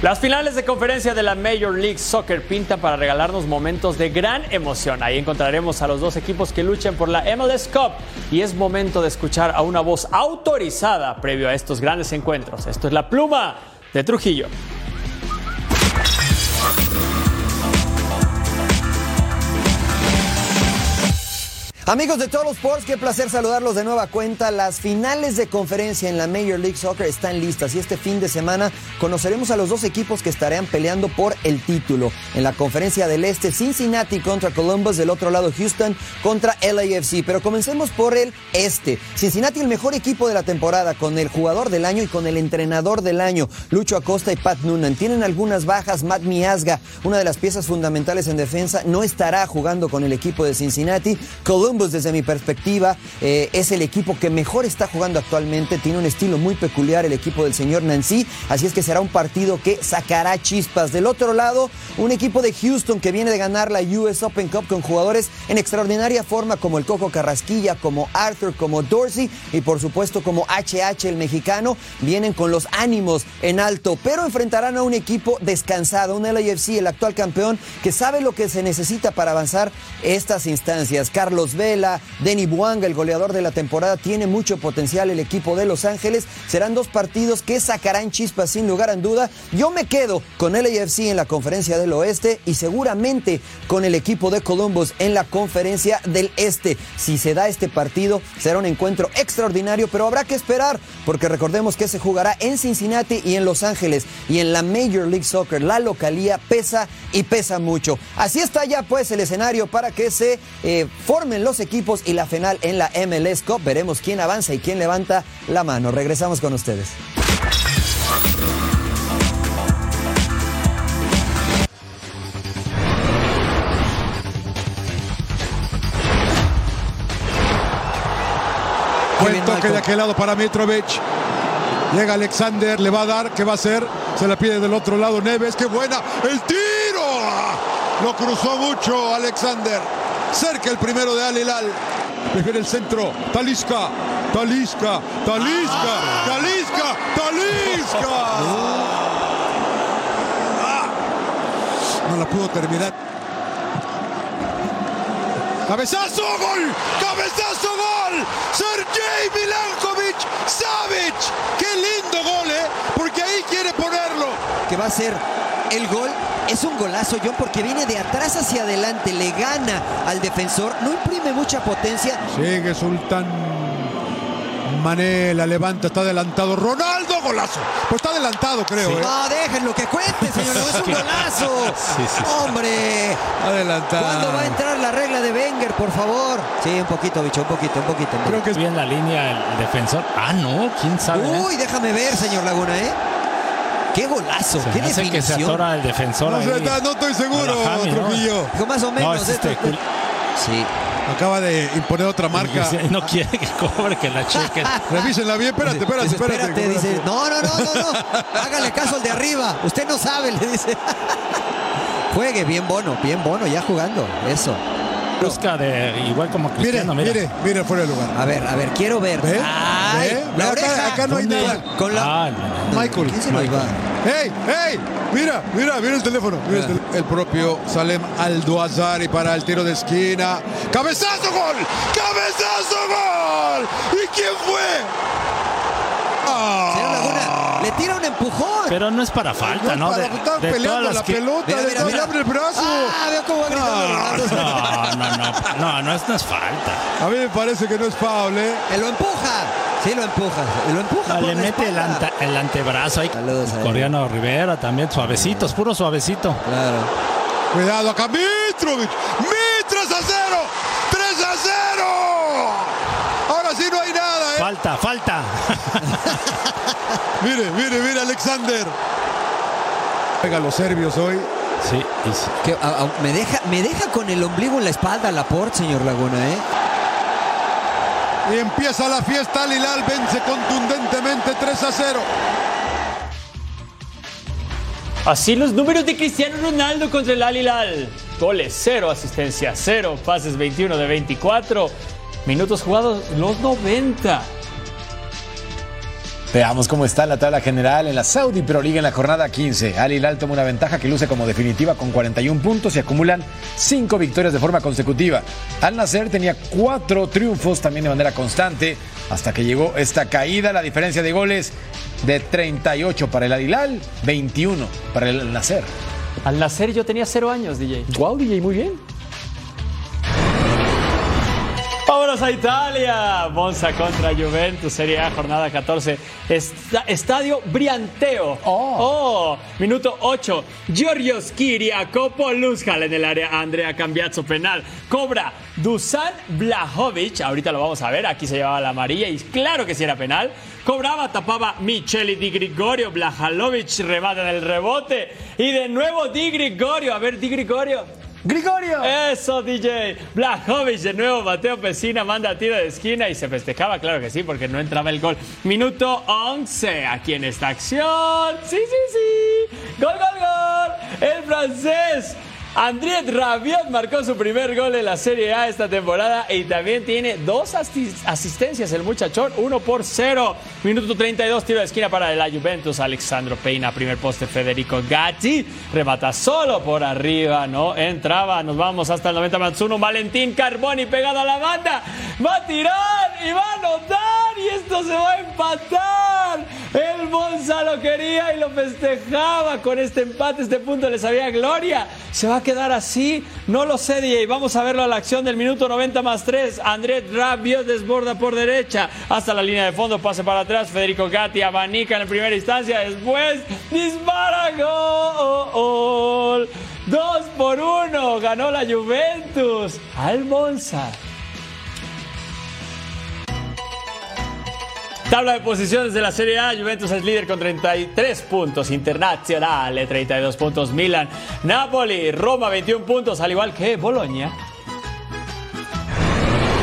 Speaker 5: Las finales de conferencia de la Major League Soccer pintan para regalarnos momentos de gran emoción. Ahí encontraremos a los dos equipos que luchan por la MLS Cup y es momento de escuchar a una voz autorizada previo a estos grandes encuentros. Esto es la pluma de Trujillo.
Speaker 19: Amigos de los Sports, qué placer saludarlos de nueva cuenta. Las finales de conferencia en la Major League Soccer están listas y este fin de semana conoceremos a los dos equipos que estarán peleando por el título. En la conferencia del Este, Cincinnati contra Columbus, del otro lado Houston contra LAFC. Pero comencemos por el Este. Cincinnati el mejor equipo de la temporada con el jugador del año y con el entrenador del año, Lucho Acosta y Pat Noonan. Tienen algunas bajas, Matt Miazga, una de las piezas fundamentales en defensa, no estará jugando con el equipo de Cincinnati. Desde mi perspectiva, eh, es el equipo que mejor está jugando actualmente. Tiene un estilo muy peculiar el equipo del señor Nancy. Así es que será un partido que sacará chispas. Del otro lado, un equipo de Houston que viene de ganar la US Open Cup con jugadores en extraordinaria forma como el Coco Carrasquilla, como Arthur, como Dorsey y por supuesto como HH el mexicano. Vienen con los ánimos en alto, pero enfrentarán a un equipo descansado, un LAFC, el actual campeón, que sabe lo que se necesita para avanzar estas instancias. Carlos Vela, Denny Buanga, el goleador de la temporada, tiene mucho potencial el equipo de Los Ángeles. Serán dos partidos que sacarán chispas sin lugar a duda. Yo me quedo con el AFC en la conferencia del oeste y seguramente con el equipo de Columbus en la conferencia del este. Si se da este partido, será un encuentro extraordinario, pero habrá que esperar porque recordemos que se jugará en Cincinnati y en Los Ángeles y en la Major League Soccer. La localía pesa y pesa mucho. Así está ya pues el escenario para que se eh, formen los equipos y la final en la MLS Cup. Veremos quién avanza y quién levanta la mano. Regresamos con ustedes.
Speaker 26: Buen toque de aquel lado para Mitrovic. Llega Alexander, le va a dar, ¿qué va a hacer? Se la pide del otro lado Neves, qué buena. El tiro. Lo cruzó mucho Alexander. Cerca el primero de Al Hilal. El centro. Talisca. Talisca. Talisca. Talisca. Talisca. No la pudo terminar. Cabezazo, gol. Cabezazo, gol. Sergei Milankovic Savic. Qué lindo gol, ¿eh? Porque ahí quiere ponerlo.
Speaker 27: Que va a ser el gol es un golazo, John, porque viene de atrás hacia adelante, le gana al defensor, no imprime mucha potencia.
Speaker 26: Sigue Sultán. Mané la levanta, está adelantado. Ronaldo, golazo. Pues está adelantado, creo.
Speaker 27: Sí.
Speaker 26: ¿eh?
Speaker 27: No, déjenlo que cuente, señor. Es un golazo.
Speaker 26: Sí, sí, sí.
Speaker 27: Hombre.
Speaker 26: Adelantado.
Speaker 27: ¿Cuándo va a entrar la regla de Wenger, por favor? Sí, un poquito, bicho, un poquito, un poquito.
Speaker 28: Creo que es bien la línea el defensor. Ah, no, quién sabe.
Speaker 27: Uy, déjame ver, señor Laguna, ¿eh? Qué golazo,
Speaker 29: Se
Speaker 27: qué
Speaker 29: hace que se
Speaker 27: definición.
Speaker 29: atora el defensor
Speaker 26: No,
Speaker 29: ahí.
Speaker 26: sé, no estoy seguro,
Speaker 29: la Javi, ¿no?
Speaker 26: Trujillo.
Speaker 27: Dijo más o menos.
Speaker 29: No, es este,
Speaker 27: esto-
Speaker 29: cul-
Speaker 27: Sí.
Speaker 26: Acaba de imponer otra marca.
Speaker 29: No quiere que cobre, que la chequen.
Speaker 26: Revísenla bien, espérate, espérate,
Speaker 27: Dice,
Speaker 26: espérate.
Speaker 27: espérate, dice, no, no, no, no, no. Hágale caso al de arriba. Usted no sabe, le dice. Juegue bien Bono, bien Bono, ya jugando. Eso.
Speaker 29: Busca de igual como
Speaker 26: Mire,
Speaker 29: Cristiano, mira.
Speaker 26: mire, mire fuera de lugar.
Speaker 27: A ver, a ver, quiero ver.
Speaker 26: ¿Ve?
Speaker 27: La
Speaker 26: Acá-
Speaker 27: oreja.
Speaker 26: acá no hay
Speaker 27: ¿Dónde?
Speaker 26: nada.
Speaker 27: Con la...
Speaker 29: Ah, no, no.
Speaker 26: Michael.
Speaker 27: ¿Quién se nos va?
Speaker 26: ¡Hey! ¡Hey! Mira, mira, mira el teléfono. Mira el, propio Salem Aldoazari para el tiro de esquina. ¡Cabezazo gol! ¡Cabezazo gol! ¿Y quién fue? ¡Ah!
Speaker 27: Señor Laguna, le tira un empujón.
Speaker 29: Pero no es para falta, ¿no?
Speaker 26: para
Speaker 29: De,
Speaker 26: estar
Speaker 29: de
Speaker 26: peleando
Speaker 29: todas las
Speaker 26: la
Speaker 29: que-
Speaker 26: pelota,
Speaker 27: Mira,
Speaker 26: le
Speaker 27: mira, mira.
Speaker 26: abre el brazo.
Speaker 27: Ah, veo cómo va los brazos.
Speaker 29: No, no, no, no, no, es, no es falta.
Speaker 26: A mí me parece que no es foul, ¿eh?
Speaker 27: Que lo empuja. Sí, lo empuja. Lo empuja.
Speaker 29: Le
Speaker 27: la
Speaker 29: mete el,
Speaker 27: espalda.
Speaker 29: anta- el antebrazo ahí.
Speaker 27: Saludos.
Speaker 29: Coreano Rivera también, suavecitos, puro suavecito.
Speaker 27: Claro.
Speaker 26: Cuidado acá, Mitrovic. Mitras a cero. ¡Tres a cero! Ahora sí no hay nada, ¿eh?
Speaker 29: Falta, falta.
Speaker 26: Mire, mire, mire, Alexander. Venga, los serbios hoy.
Speaker 29: Sí, y sí.
Speaker 27: Que, a- a- me, deja, me deja con el ombligo en la espalda Laporte, señor Laguna, ¿eh?
Speaker 26: Y empieza la fiesta. Al Hilal vence contundentemente 3 a 0.
Speaker 5: Así los números de Cristiano Ronaldo contra el Al Hilal. Goles, 0 asistencia, 0 pases 21 de 24. Minutos jugados, los 90.
Speaker 9: Veamos cómo está la tabla general en la Saudi Pro League en la jornada 15. Al Hilal toma una ventaja que luce como definitiva con 41 puntos y acumulan 5 victorias de forma consecutiva. Al Nasser tenía 4 triunfos también de manera constante hasta que llegó esta caída. La diferencia de goles de 38 para el Al Hilal, 21 para el Al Nasser.
Speaker 5: Al nacer yo tenía 0 años, DJ.
Speaker 9: Wow, DJ, muy bien.
Speaker 5: Vámonos a Italia. Monza contra Juventus, Serie A, jornada 14. Esta- Estadio Brianteo. Oh. Minuto 8. Giorgio Kiriakopo Luzhal en el área. Andrea Cambiazzo penal. Cobra Dusan Blajovic. Ahorita lo vamos a ver. Aquí se llevaba la amarilla y claro que sí era penal. Cobraba, tapaba Micheli Di Grigorio. Blajalovic remata en el rebote. Y de nuevo Di Grigorio. A ver, Di Grigorio.
Speaker 9: ¡Grigorio!
Speaker 5: Eso, DJ. Blajovic de nuevo. Mateo Pesina manda tiro de esquina y se festejaba, claro que sí, porque no entraba el gol. Minuto 11. Aquí en esta acción. Sí, sí, sí. Gol, gol, gol. El francés. Andriet Rabiot marcó su primer gol en la Serie A esta temporada y también tiene dos asis- asistencias el muchachón, uno por cero. Minuto 32, tiro de esquina para la Juventus. Alexandro Peina, primer poste Federico Gatti, remata solo por arriba, no entraba. Nos vamos hasta el 90 Matsuno. Valentín Carboni pegado a la banda, va a tirar y va a anotar y esto se va a empatar. El Monza lo quería y lo festejaba con este empate, este punto le sabía gloria. Se va a quedar así, no lo sé, DJ. Vamos a verlo a la acción del minuto 90 más 3. Andrés Rabiot desborda por derecha hasta la línea de fondo, pase para atrás. Federico Gatti abanica en primera instancia, después dispara gol. Dos por uno, ganó la Juventus al Monza. Tabla de posiciones de la Serie A, Juventus es líder con 33 puntos, Internazionale 32 puntos, Milan, Napoli, Roma 21 puntos, al igual que Boloña.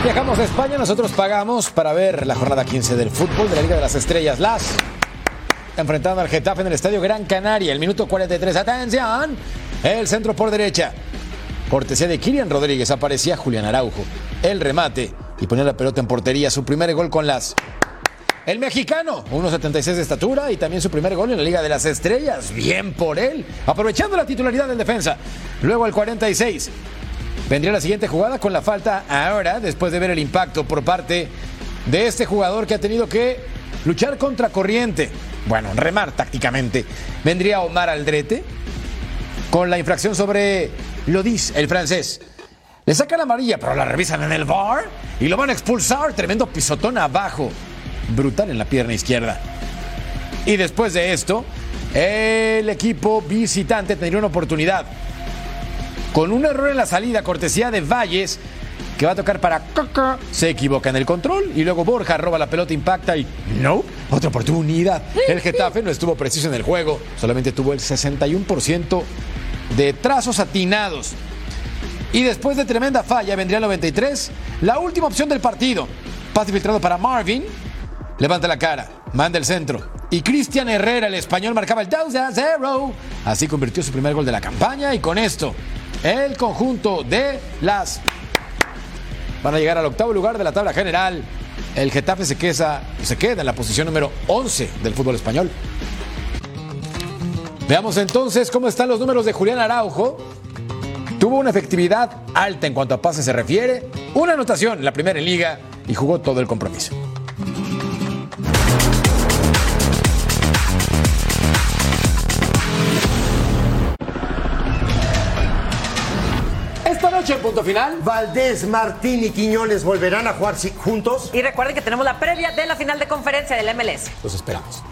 Speaker 9: Viajamos a España, nosotros pagamos para ver la jornada 15 del fútbol de la Liga de las Estrellas. Las enfrentando al Getafe en el Estadio Gran Canaria, el minuto 43. Atención, el centro por derecha. Cortesía de Kirian Rodríguez, aparecía Julián Araujo. El remate y ponía la pelota en portería, su primer gol con las el mexicano, 1.76 de estatura y también su primer gol en la Liga de las Estrellas. Bien por él, aprovechando la titularidad del defensa. Luego el 46. Vendría la siguiente jugada con la falta ahora, después de ver el impacto por parte de este jugador que ha tenido que luchar contra corriente. Bueno, remar tácticamente. Vendría Omar Aldrete con la infracción sobre Lodis, el francés. Le sacan la amarilla, pero la revisan en el bar y lo van a expulsar. Tremendo pisotón abajo brutal en la pierna izquierda. Y después de esto, el equipo visitante tendría una oportunidad. Con un error en la salida, cortesía de Valles, que va a tocar para Coco, se equivoca en el control y luego Borja roba la pelota, impacta y no, otra oportunidad. El Getafe no estuvo preciso en el juego, solamente tuvo el 61% de trazos atinados. Y después de tremenda falla, vendría el 93, la última opción del partido. Pase filtrado para Marvin, levanta la cara, manda el centro. Y Cristian Herrera, el español, marcaba el 2 a 0. Así convirtió su primer gol de la campaña y con esto, el conjunto de las van a llegar al octavo lugar de la tabla general. El Getafe se queda, se queda en la posición número 11 del fútbol español. Veamos entonces cómo están los números de Julián Araujo. Tuvo una efectividad alta en cuanto a pases se refiere, una anotación en la primera liga y jugó todo el compromiso. Noche en punto final.
Speaker 22: Valdés, Martín y Quiñones volverán a jugar juntos.
Speaker 23: Y recuerden que tenemos la previa de la final de conferencia del MLS.
Speaker 9: Los esperamos.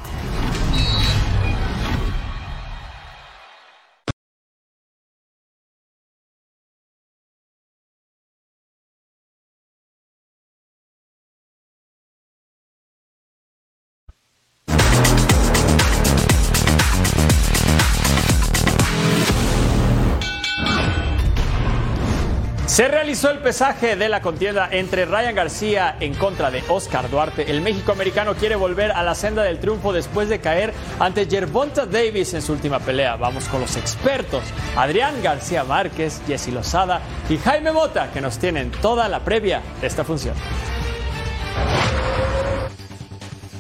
Speaker 5: Se realizó el pesaje de la contienda entre Ryan García en contra de Oscar Duarte. El México-americano quiere volver a la senda del triunfo después de caer ante Gervonta Davis en su última pelea. Vamos con los expertos, Adrián García Márquez, Jessy Lozada y Jaime Mota, que nos tienen toda la previa de esta función.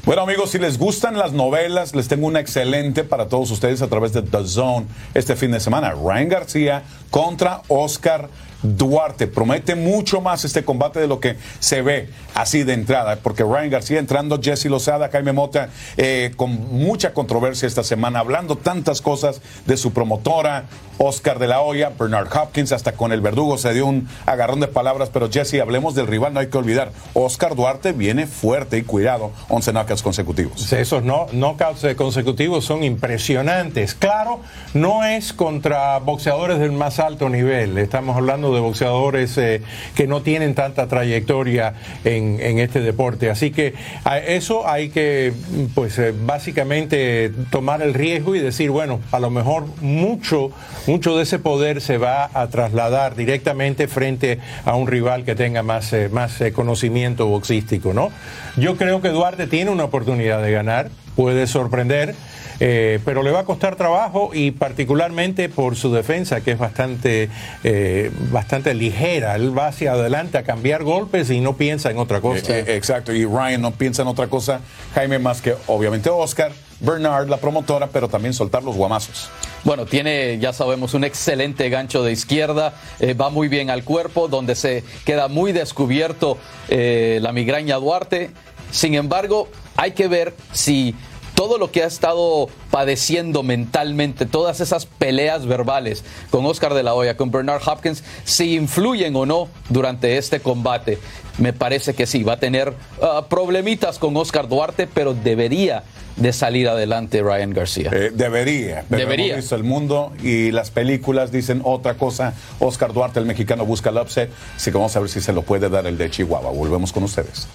Speaker 30: Bueno amigos, si les gustan las novelas, les tengo una excelente para todos ustedes a través de The Zone este fin de semana. Ryan García contra Oscar Duarte. Promete mucho más este combate de lo que se ve así de entrada, porque Ryan García entrando, Jesse Lozada, Jaime Mota, eh, con mucha controversia esta semana, hablando tantas cosas de su promotora, Oscar de la Hoya, Bernard Hopkins, hasta con el verdugo se dio un agarrón de palabras, pero Jesse, hablemos del rival, no hay que olvidar, Oscar Duarte viene fuerte y cuidado, 11 knockouts consecutivos.
Speaker 31: Esos no, knockouts consecutivos son impresionantes. Claro, no es contra boxeadores del más alto nivel, estamos hablando de boxeadores eh, que no tienen tanta trayectoria en, este deporte. Así que a eso hay que, pues eh, básicamente tomar el riesgo y decir, bueno, a lo mejor mucho, mucho de ese poder se va a trasladar directamente frente a un rival que tenga más, eh, más conocimiento boxístico, ¿no? Yo creo que Duarte tiene una oportunidad de ganar, puede sorprender. Eh, pero le va a costar trabajo y particularmente por su defensa, que es bastante, eh, bastante ligera. Él va hacia adelante a cambiar golpes y no piensa en otra cosa.
Speaker 30: Eh, exacto, y Ryan no piensa en otra cosa, Jaime, más que obviamente Oscar. Bernard, la promotora, pero también soltar los guamazos.
Speaker 32: Bueno, tiene, ya sabemos, un excelente gancho de izquierda, va muy bien al cuerpo, donde se queda muy descubierto la migraña Duarte. Sin embargo, hay que ver si todo lo que ha estado padeciendo mentalmente, todas esas peleas verbales con Oscar de la Hoya, con Bernard Hopkins, si influyen o no durante este combate. Me parece que sí, va a tener uh, problemitas con Oscar Duarte, pero debería de salir adelante Ryan García.
Speaker 30: Eh, debería, pero
Speaker 32: debería.
Speaker 30: Hemos visto el mundo y las películas dicen otra cosa. Oscar Duarte, el mexicano, busca el upset, así que vamos a ver si se lo puede dar el de Chihuahua. Volvemos con ustedes.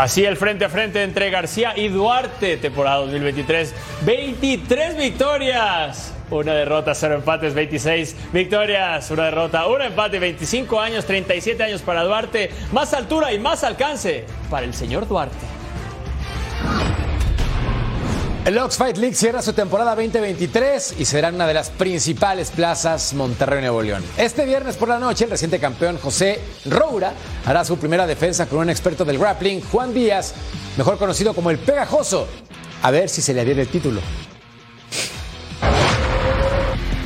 Speaker 5: Así el frente a frente entre García y Duarte, temporada 2023. 23 victorias. Una derrota, cero empates, 26 victorias, una derrota, un empate, 25 años, 37 años para Duarte. Más altura y más alcance para el señor Duarte.
Speaker 9: El Ox Fight League cierra su temporada 2023 y será una de las principales plazas Monterrey Nuevo León. Este viernes por la noche, el reciente campeón José Roura hará su primera defensa con un experto del grappling, Juan Díaz, mejor conocido como el Pegajoso. A ver si se le adhiere el título.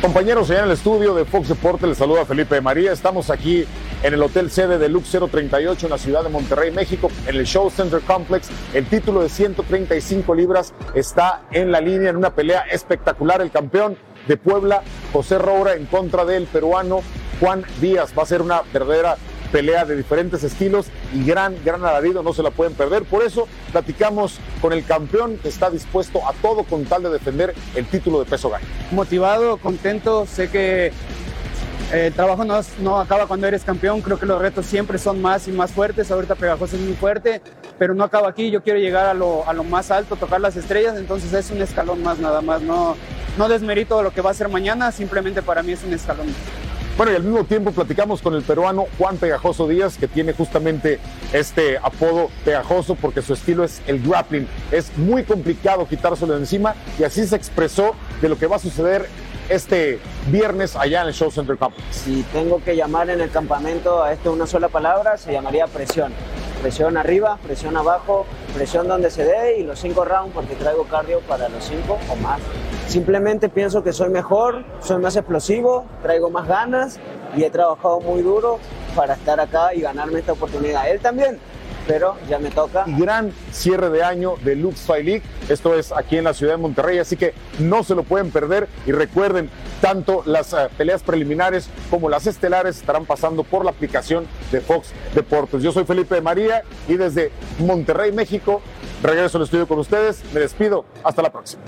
Speaker 4: Compañeros, allá en el estudio de Fox Deportes les saluda Felipe María. Estamos aquí en el Hotel Sede de Lux 038 en la ciudad de Monterrey, México, en el Show Center Complex. El título de 135 libras está en la línea en una pelea espectacular. El campeón de Puebla, José Roura, en contra del peruano Juan Díaz. Va a ser una verdadera pelea de diferentes estilos y gran, gran alarido, no se la pueden perder. Por eso platicamos con el campeón que está dispuesto a todo con tal de defender el título de peso gallo.
Speaker 33: Motivado, contento, sé que el trabajo no, no, acaba cuando eres campeón, creo que los retos siempre son más y más fuertes, ahorita Pegajoso es muy fuerte, pero no acabo aquí, yo quiero llegar a lo, a lo más alto, tocar las estrellas, entonces es un escalón más nada más, no, no desmerito lo que va a ser mañana, simplemente para mí es un escalón.
Speaker 4: Bueno, y al mismo tiempo platicamos con el peruano Juan Pegajoso Díaz, que tiene justamente este apodo pegajoso porque su estilo es el grappling. Es muy complicado quitárselo de encima y así se expresó de lo que va a suceder este viernes allá en el Show Center Complex.
Speaker 34: Si tengo que llamar en el campamento a esto una sola palabra, se llamaría presión. Presión arriba, presión abajo, presión donde se dé y los cinco rounds porque traigo cardio para los cinco o más. Simplemente pienso que soy mejor, soy más explosivo, traigo más ganas y he trabajado muy duro para estar acá y ganarme esta oportunidad. Él también, pero ya me toca.
Speaker 4: Y gran cierre de año de Lux League. Esto es aquí en la ciudad de Monterrey, así que no se lo pueden perder. Y recuerden, tanto las uh, peleas preliminares como las estelares estarán pasando por la aplicación de Fox Deportes. Yo soy Felipe de María y desde Monterrey, México, regreso al estudio con ustedes. Me despido. Hasta la próxima.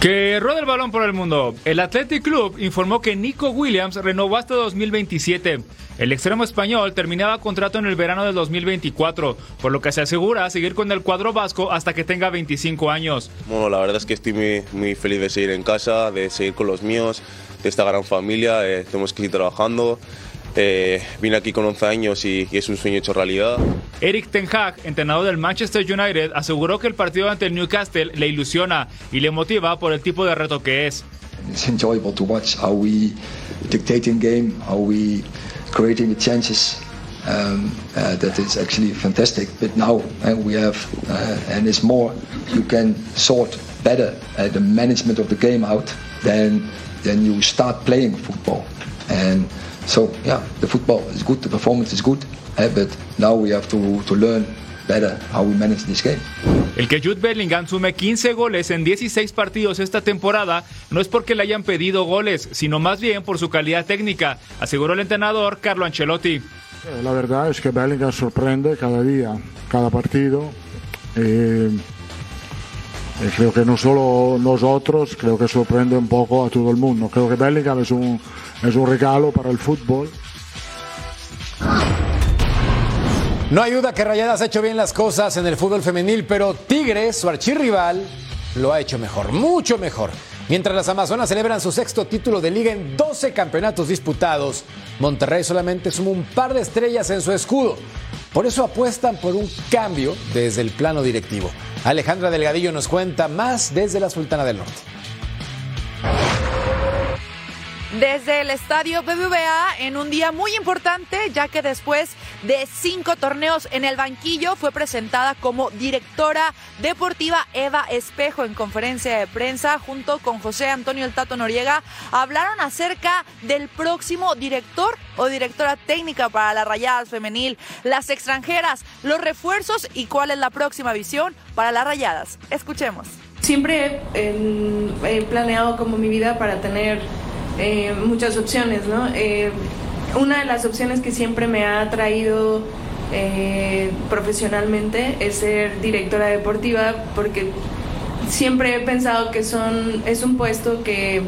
Speaker 10: Que rueda el balón por el mundo. El Athletic Club informó que Nico Williams renovó hasta 2027. El extremo español terminaba contrato en el verano del 2024, por lo que se asegura seguir con el cuadro vasco hasta que tenga 25 años.
Speaker 26: Bueno, la verdad es que estoy muy, muy feliz de seguir en casa, de seguir con los míos, de esta gran familia. Eh, tenemos que seguir trabajando. Eh, vine aquí con 11 años y, y, es un sueño hecho realidad.
Speaker 10: Eric Ten Hag, entrenador del Manchester United, aseguró que el partido ante el Newcastle le ilusiona y le motiva por el tipo de reto que es.
Speaker 35: It's enjoyable to watch how we dictating game, how we creating the chances. Um, uh, that is actually fantastic. But now uh, we have, uh, and it's more, you can sort better the management of the game out than then you start playing football. And so, yeah, the football is good, the performance is good, uh, but now we have to, to learn better how we manage this game.
Speaker 10: El que Jude Bellingham sume 15 goles en 16 partidos esta temporada no es porque le hayan pedido goles, sino más bien por su calidad técnica, aseguró el entrenador Carlo Ancelotti.
Speaker 36: La verdad es que Bellingham sorprende cada día, cada partido. Eh, eh, creo que no solo nosotros, creo que sorprende un poco a todo el mundo. Creo que Bellingham es un, es un regalo para el fútbol.
Speaker 9: No ayuda que Rayadas ha hecho bien las cosas en el fútbol femenil, pero Tigres, su archirrival, lo ha hecho mejor, mucho mejor. Mientras las Amazonas celebran su sexto título de liga en 12 campeonatos disputados, Monterrey solamente suma un par de estrellas en su escudo. Por eso apuestan por un cambio desde el plano directivo. Alejandra Delgadillo nos cuenta más desde la Sultana del Norte.
Speaker 23: Desde el estadio BBVA en un día muy importante, ya que después de cinco torneos en el banquillo fue presentada como directora deportiva Eva Espejo en conferencia de prensa junto con José Antonio El Tato Noriega. Hablaron acerca del próximo director o directora técnica para las rayadas femenil, las extranjeras, los refuerzos y cuál es la próxima visión para las rayadas. Escuchemos.
Speaker 37: Siempre he planeado como mi vida para tener eh, muchas opciones, ¿no? Eh, una de las opciones que siempre me ha atraído eh, profesionalmente es ser directora deportiva porque siempre he pensado que son es un puesto que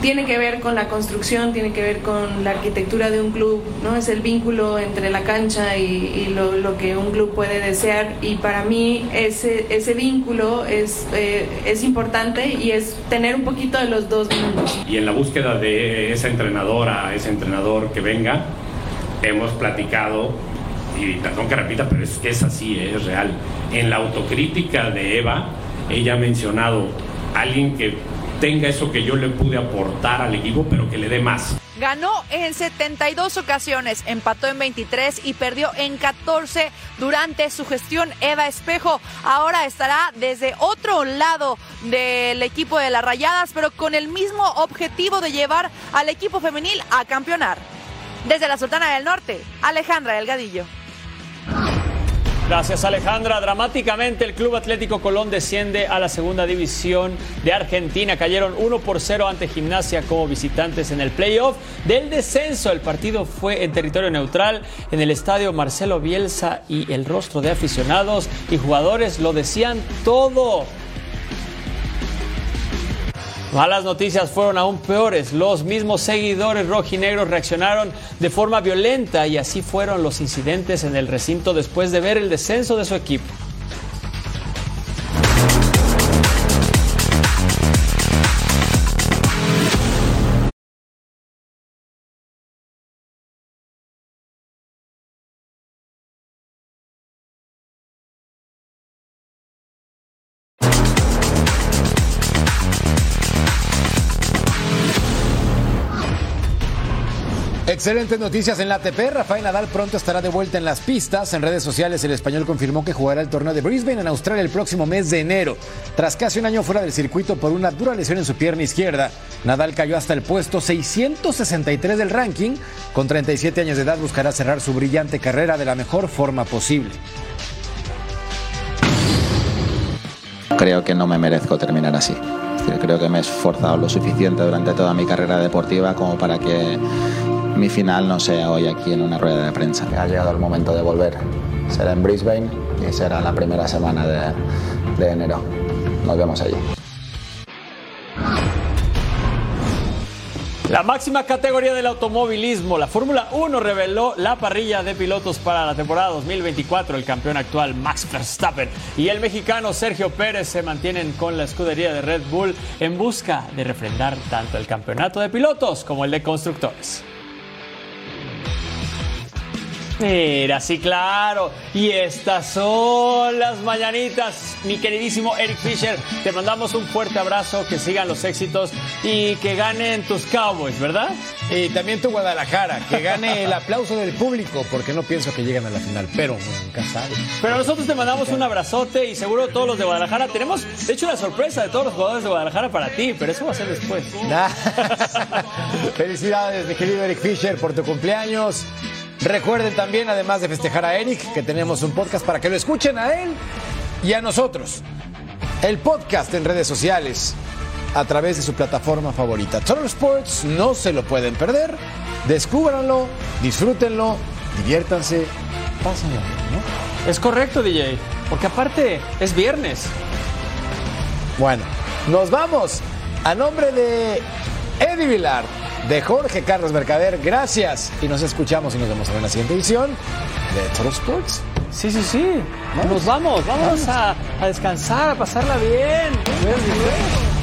Speaker 37: tiene que ver con la construcción, tiene que ver con la arquitectura de un club, ¿no? Es el vínculo entre la cancha y, lo, que un club puede desear y para mí ese, vínculo es, eh, es importante y es tener un poquito de los dos mundos.
Speaker 11: Y en la búsqueda de esa entrenadora, ese entrenador que venga, hemos platicado, y perdón que repita, pero es es así, es real. En la autocrítica de Eva, ella ha mencionado alguien que tenga eso que yo le pude aportar al equipo, pero que le dé más.
Speaker 23: Ganó en 72 ocasiones, empató en 23 y perdió en 14 durante su gestión Eva Espejo. Ahora estará desde otro lado del equipo de las Rayadas, pero con el mismo objetivo de llevar al equipo femenil a campeonar. Desde la Sultana del Norte, Alejandra Delgadillo.
Speaker 5: Gracias Alejandra. Dramáticamente el Club Atlético Colón desciende a la segunda división de Argentina. Cayeron 1 por 0 ante Gimnasia como visitantes en el playoff del descenso. El partido fue en territorio neutral en el estadio Marcelo Bielsa y el rostro de aficionados y jugadores lo decían todo. Malas noticias fueron aún peores. Los mismos seguidores rojinegros reaccionaron de forma violenta y así fueron los incidentes en el recinto después de ver el descenso de su equipo.
Speaker 9: Excelentes noticias en la ATP. Rafael Nadal pronto estará de vuelta en las pistas. En redes sociales, el español confirmó que jugará el torneo de Brisbane en Australia el próximo mes de enero. Tras casi un año fuera del circuito por una dura lesión en su pierna izquierda, Nadal cayó hasta el puesto 663 del ranking. Con 37 años de edad buscará cerrar su brillante carrera de la mejor forma posible.
Speaker 38: Creo que no me merezco terminar así. Creo que me he esforzado lo suficiente durante toda mi carrera deportiva como para que mi final no sea hoy aquí en una rueda de prensa. Ha llegado el momento de volver. Será en Brisbane y será la primera semana de, de enero. Nos vemos allí.
Speaker 5: La máxima categoría del automovilismo, la Fórmula 1 reveló la parrilla de pilotos para la temporada 2024. El campeón actual Max Verstappen y el mexicano Sergio Pérez se mantienen con la escudería de Red Bull en busca de refrendar tanto el campeonato de pilotos como el de constructores. Mira, sí, claro. Y estas son las mañanitas, mi queridísimo Eric Fisher. Te mandamos un fuerte abrazo, que sigan los éxitos y que ganen tus Cowboys, ¿verdad?
Speaker 9: Y también tu Guadalajara, que gane el aplauso del público, porque no pienso que lleguen a la final, pero nunca sabe.
Speaker 5: Pero nosotros te mandamos un abrazote y seguro todos los de Guadalajara. Tenemos, de hecho, una sorpresa de todos los jugadores de Guadalajara para ti, pero eso va a ser después.
Speaker 9: Felicidades, mi querido Eric Fisher, por tu cumpleaños. Recuerden también, además de festejar a Eric, que tenemos un podcast para que lo escuchen a él y a nosotros. El podcast en redes sociales a través de su plataforma favorita. Total Sports no se lo pueden perder. Descúbranlo, disfrútenlo, diviértanse, pásenlo bien,
Speaker 5: ¿no? Es correcto, DJ, porque aparte es viernes.
Speaker 9: Bueno, nos vamos. A nombre de Eddie Vilar, de Jorge Carlos Mercader. Gracias y nos escuchamos y nos vemos en la siguiente edición de Total Sports.
Speaker 5: Sí, sí, sí. Nos vamos, vamos a, a descansar, a pasarla bien.